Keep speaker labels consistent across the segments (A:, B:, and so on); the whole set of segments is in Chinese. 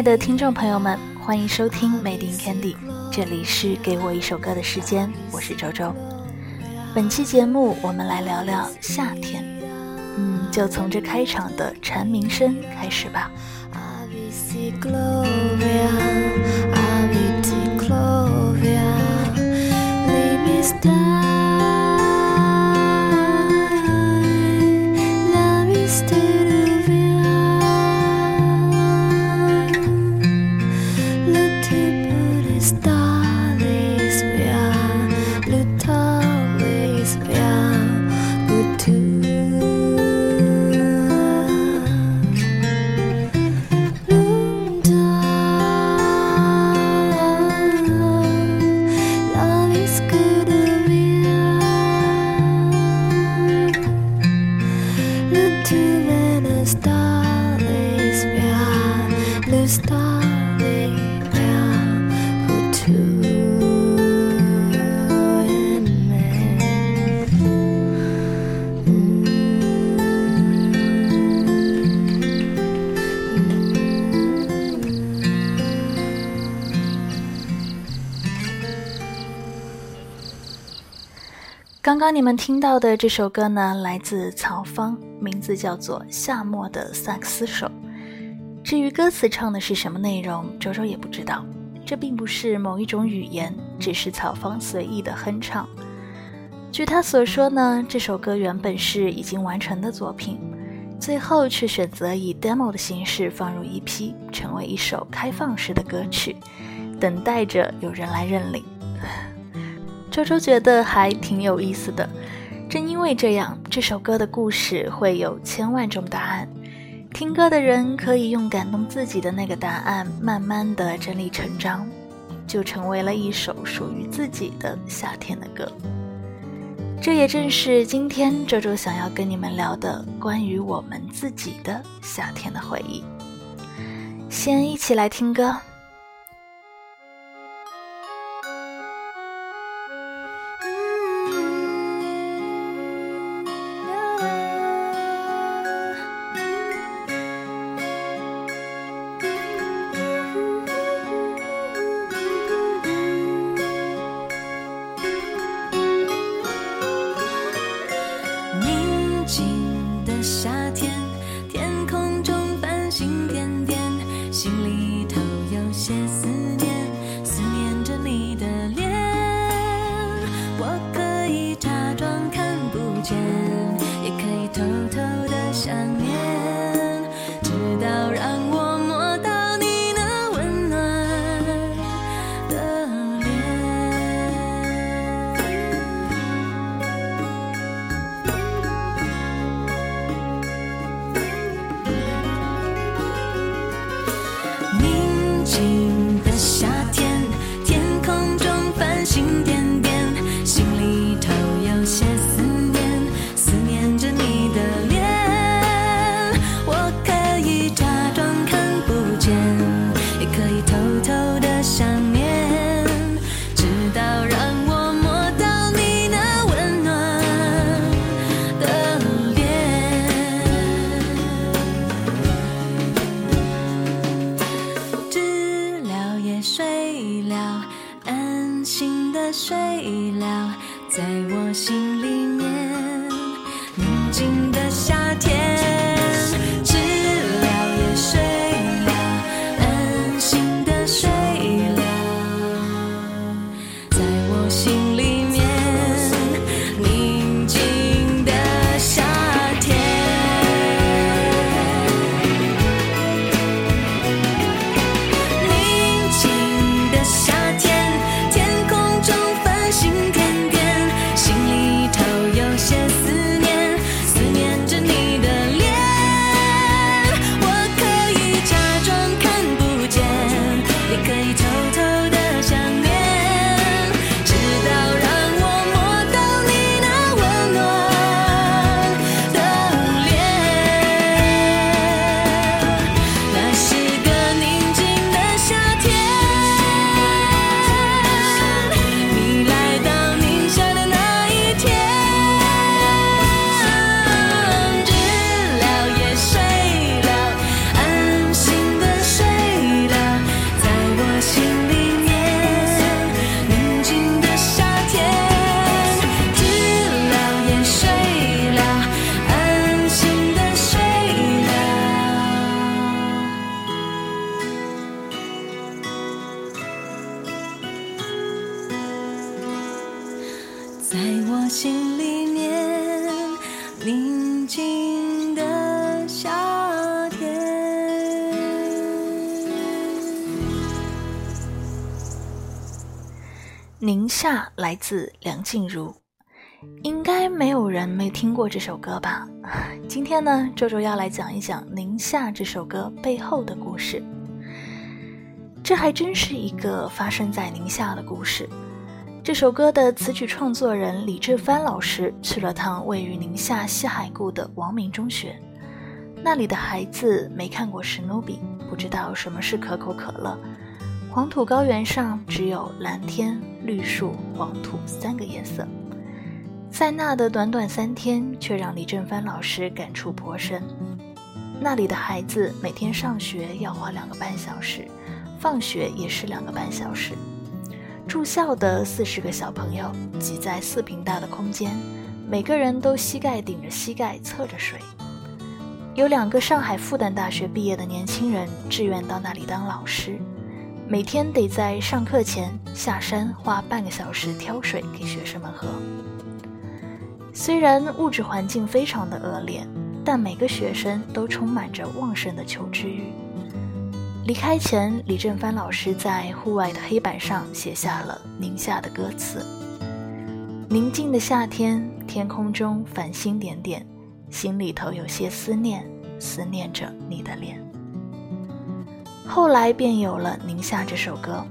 A: 爱的听众朋友们，欢迎收听 Made in Candy，这里是给我一首歌的时间，我是周周。本期节目我们来聊聊夏天，嗯，就从这开场的蝉鸣声开始吧。刚你们听到的这首歌呢，来自曹芳，名字叫做《夏末的萨克斯手》。至于歌词唱的是什么内容，周周也不知道。这并不是某一种语言，只是曹芳随意的哼唱。据他所说呢，这首歌原本是已经完成的作品，最后却选择以 demo 的形式放入 EP，成为一首开放式的歌曲，等待着有人来认领。周周觉得还挺有意思的，正因为这样，这首歌的故事会有千万种答案。听歌的人可以用感动自己的那个答案，慢慢的整理成章，就成为了一首属于自己的夏天的歌。这也正是今天周周想要跟你们聊的关于我们自己的夏天的回忆。先一起来听歌。
B: 我心里面宁静的夏天
A: 宁夏来自梁静茹应该没有人没听过这首歌吧？今天呢周周要来讲一讲宁夏这首歌背后的故事。这还真是一个发生在宁夏的故事。这首歌的词曲创作人李志帆老师去了趟位于宁夏西海固的王明中学，那里的孩子没看过史努比，不知道什么是可口可乐。黄土高原上只有蓝天、绿树、黄土三个颜色，在那的短短三天，却让李振帆老师感触颇深。那里的孩子每天上学要花两个半小时，放学也是两个半小时。住校的四十个小朋友挤在四平大的空间，每个人都膝盖顶着膝盖侧着睡。有两个上海复旦大学毕业的年轻人志愿到那里当老师。每天得在上课前下山花半个小时挑水给学生们喝。虽然物质环境非常的恶劣，但每个学生都充满着旺盛的求知欲。离开前，李正帆老师在户外的黑板上写下了宁夏的歌词：宁静的夏天，天空中繁星点点，心里头有些思念，思念着你的脸。后来便有了《宁夏》这首歌，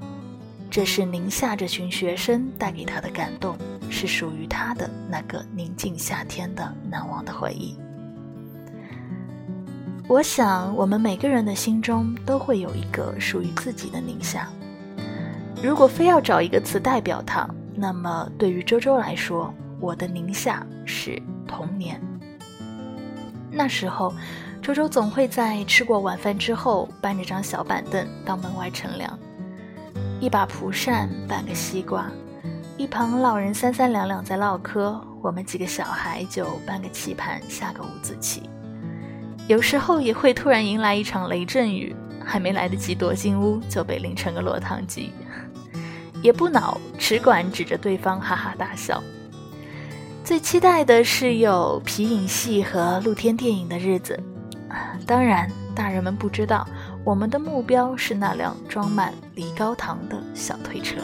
A: 这是宁夏这群学生带给他的感动，是属于他的那个宁静夏天的难忘的回忆。我想，我们每个人的心中都会有一个属于自己的宁夏。如果非要找一个词代表它，那么对于周周来说，我的宁夏是童年。那时候。周周总会在吃过晚饭之后，搬着张小板凳到门外乘凉，一把蒲扇，半个西瓜，一旁老人三三两两在唠嗑，我们几个小孩就搬个棋盘，下个五子棋。有时候也会突然迎来一场雷阵雨，还没来得及躲进屋，就被淋成个落汤鸡，也不恼，只管指着对方哈哈大笑。最期待的是有皮影戏和露天电影的日子。当然，大人们不知道，我们的目标是那辆装满梨膏糖的小推车。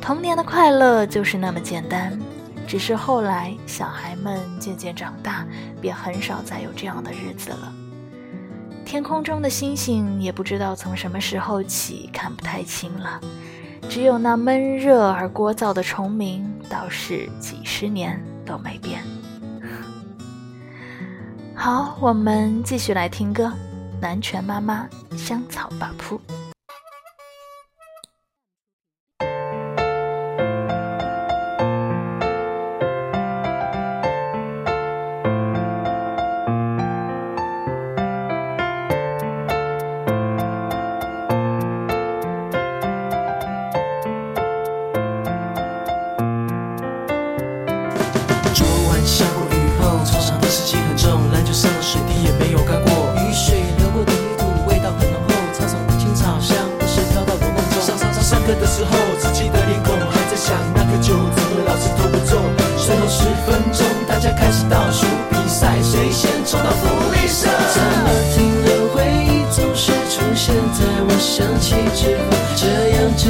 A: 童年的快乐就是那么简单，只是后来小孩们渐渐长大，便很少再有这样的日子了。天空中的星星也不知道从什么时候起看不太清了，只有那闷热而聒噪的虫鸣，倒是几十年都没变。好，我们继续来听歌，《南拳妈妈香草把铺》。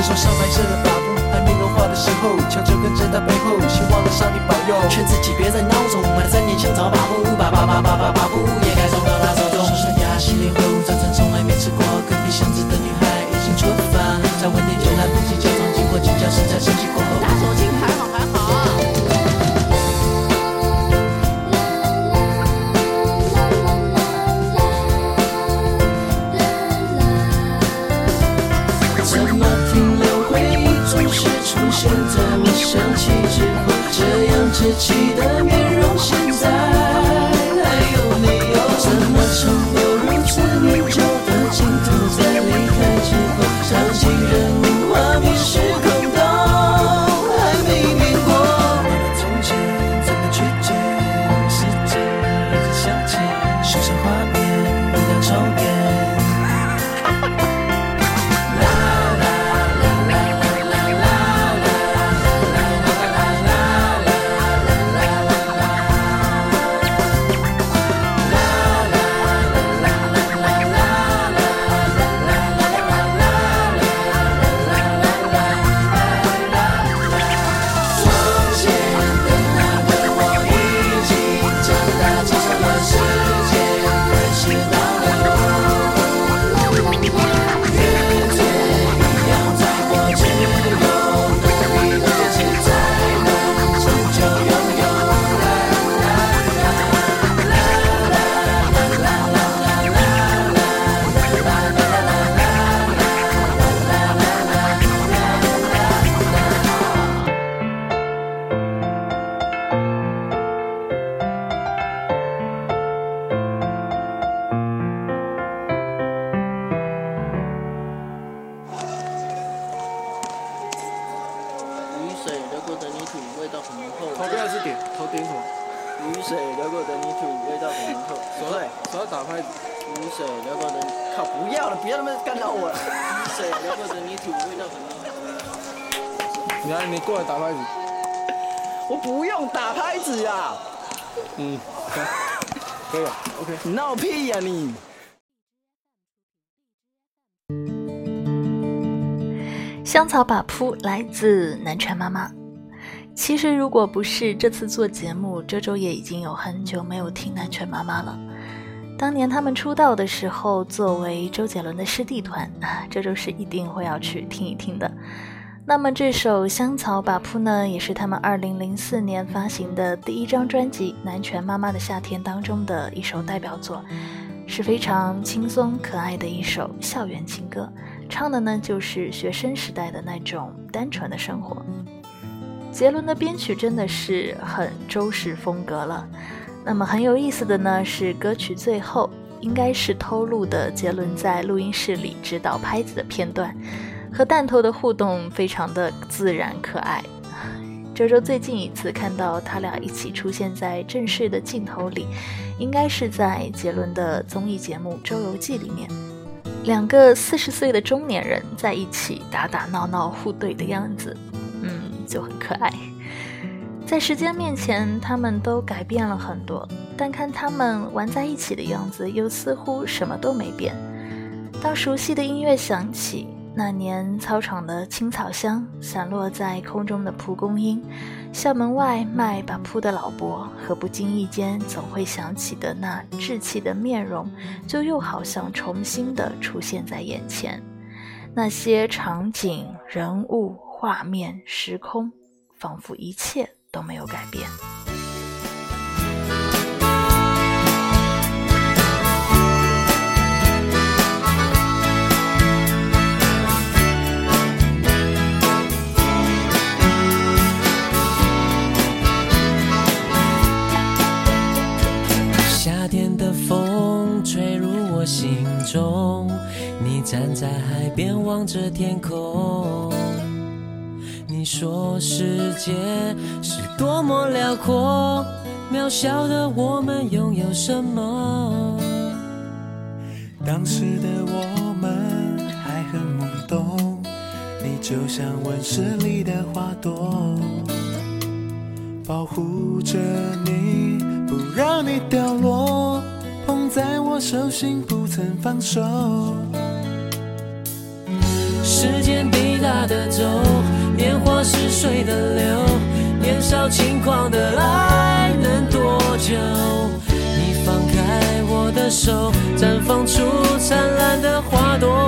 B: 头在？
C: 场景人物画面时
B: 雨水流过的泥土味道很浓。
C: 你来，你过来打拍子。
B: 我不用打拍子呀。
C: 嗯，可以了，OK。
B: 你闹屁呀你！
A: 香草把扑来自南拳妈妈。其实，如果不是这次做节目，周周也已经有很久没有听南拳妈妈了。当年他们出道的时候，作为周杰伦的师弟团啊，周周是一定会要去听一听的。那么这首《香草把扑》呢，也是他们2004年发行的第一张专辑《南拳妈妈的夏天》当中的一首代表作，是非常轻松可爱的一首校园情歌。唱的呢，就是学生时代的那种单纯的生活。杰伦的编曲真的是很周氏风格了。那么很有意思的呢，是歌曲最后应该是偷录的杰伦在录音室里指导拍子的片段，和弹头的互动非常的自然可爱。周周最近一次看到他俩一起出现在正式的镜头里，应该是在杰伦的综艺节目《周游记》里面。两个四十岁的中年人在一起打打闹闹互怼的样子，嗯，就很可爱。在时间面前，他们都改变了很多，但看他们玩在一起的样子，又似乎什么都没变。当熟悉的音乐响起。那年操场的青草香，散落在空中的蒲公英，校门外卖把铺的老伯，和不经意间总会想起的那稚气的面容，就又好像重新的出现在眼前。那些场景、人物、画面、时空，仿佛一切都没有改变。
D: 夏天的风吹入我心中，你站在海边望着天空。你说世界是多么辽阔，渺小的我们拥有什么？
E: 当时的我们还很懵懂，你就像温室里的花朵，保护着你，不让你掉落。捧在我手心，不曾放手。
D: 时间滴答的走，年华似水的流，年少轻狂的爱能多久？你放开我的手，绽放出灿烂的花朵。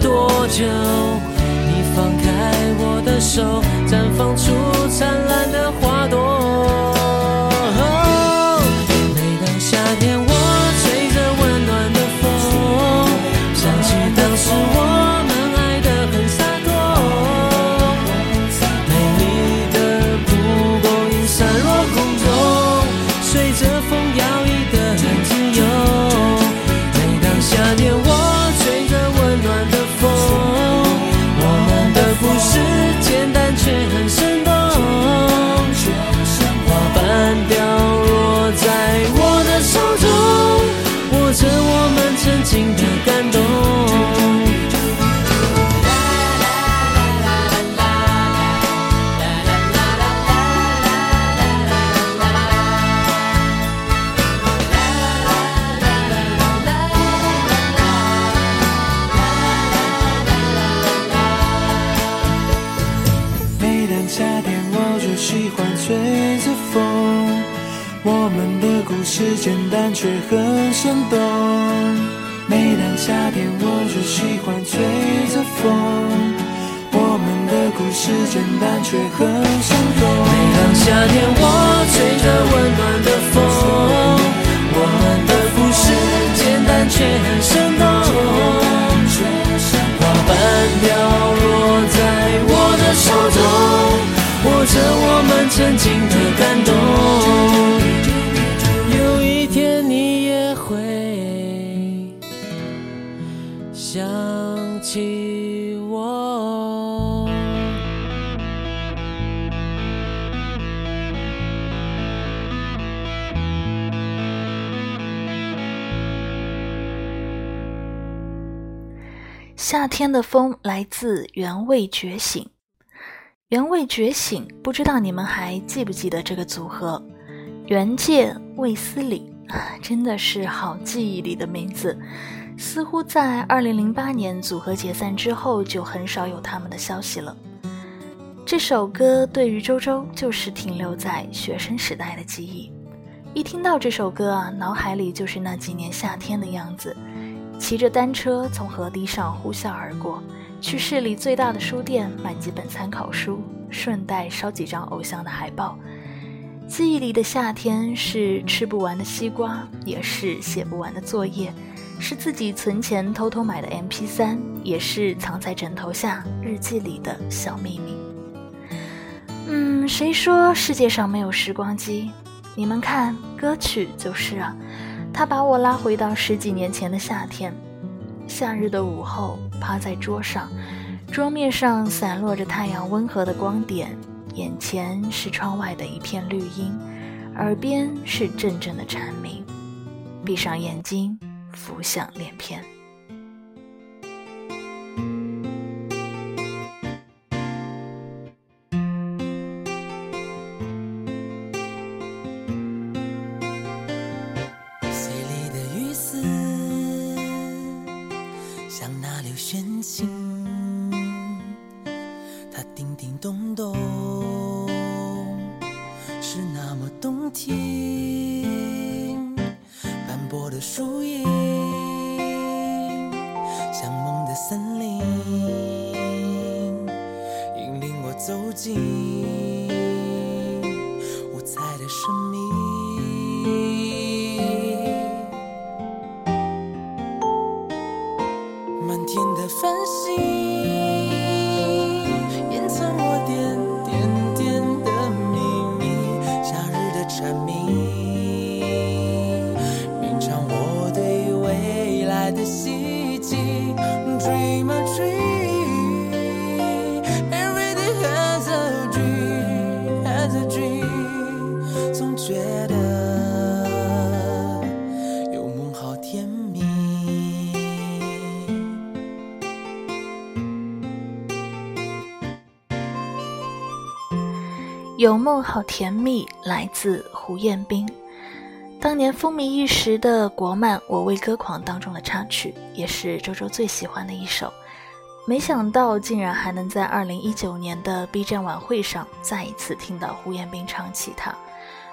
D: 多久？你放开我的手，绽放出灿烂的花朵。
E: 是简单却很生动。每当夏天，我就喜欢吹着风。我们的故事简单却很生动。
D: 每当夏天，我吹着温暖的风，我们的故事简单却很生动。花瓣飘落在我的手中，握着我们曾经的感动。
A: 夏天的风来自原味觉醒。原味觉醒，不知道你们还记不记得这个组合？原界卫斯理，真的是好记忆里的名字。似乎在2008年组合解散之后，就很少有他们的消息了。这首歌对于周周就是停留在学生时代的记忆。一听到这首歌啊，脑海里就是那几年夏天的样子。骑着单车从河堤上呼啸而过，去市里最大的书店买几本参考书，顺带烧几张偶像的海报。记忆里的夏天是吃不完的西瓜，也是写不完的作业，是自己存钱偷偷买的 MP3，也是藏在枕头下日记里的小秘密。嗯，谁说世界上没有时光机？你们看，歌曲就是啊。他把我拉回到十几年前的夏天，夏日的午后，趴在桌上，桌面上散落着太阳温和的光点，眼前是窗外的一片绿荫，耳边是阵阵的蝉鸣，闭上眼睛，浮想联翩。
F: 动，
D: 是
F: 那么动
D: 听。
F: 斑驳的
D: 树影，像
F: 梦的森林，
D: 引
F: 领我
D: 走进
F: 五彩
D: 的生命。满天的繁星。
A: 有梦好甜蜜，来自胡彦斌。当年风靡一时的国漫《我为歌狂》当中的插曲，也是周周最喜欢的一首。没想到竟然还能在二零一九年的 B 站晚会上再一次听到胡彦斌唱起它，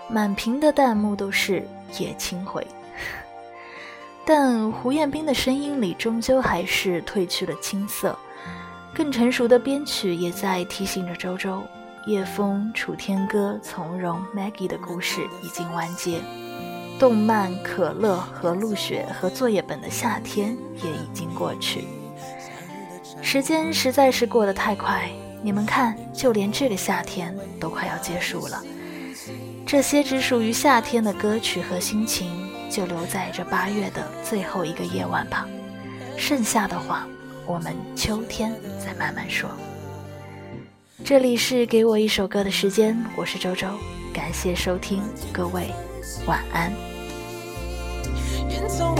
A: 满屏的弹幕都是叶青回。但胡彦斌的声音里终究还是褪去了青涩，更成熟的编曲也在提醒着周周。叶枫、楚天歌、从容、Maggie 的故事已经完结，动漫、可乐和陆雪和作业本的夏天也已经过去。时间实在是过得太快，你们看，就连这个夏天都快要结束了。这些只属于夏天的歌曲和心情，就留在这八月的最后一个夜晚吧。剩下的话，我们秋天再慢慢说。这里是给我一首歌的时间，我是周周，感谢收听，各位晚安。
D: 隐藏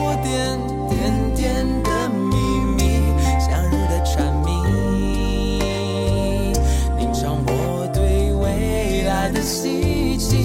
D: 我对未来的希冀。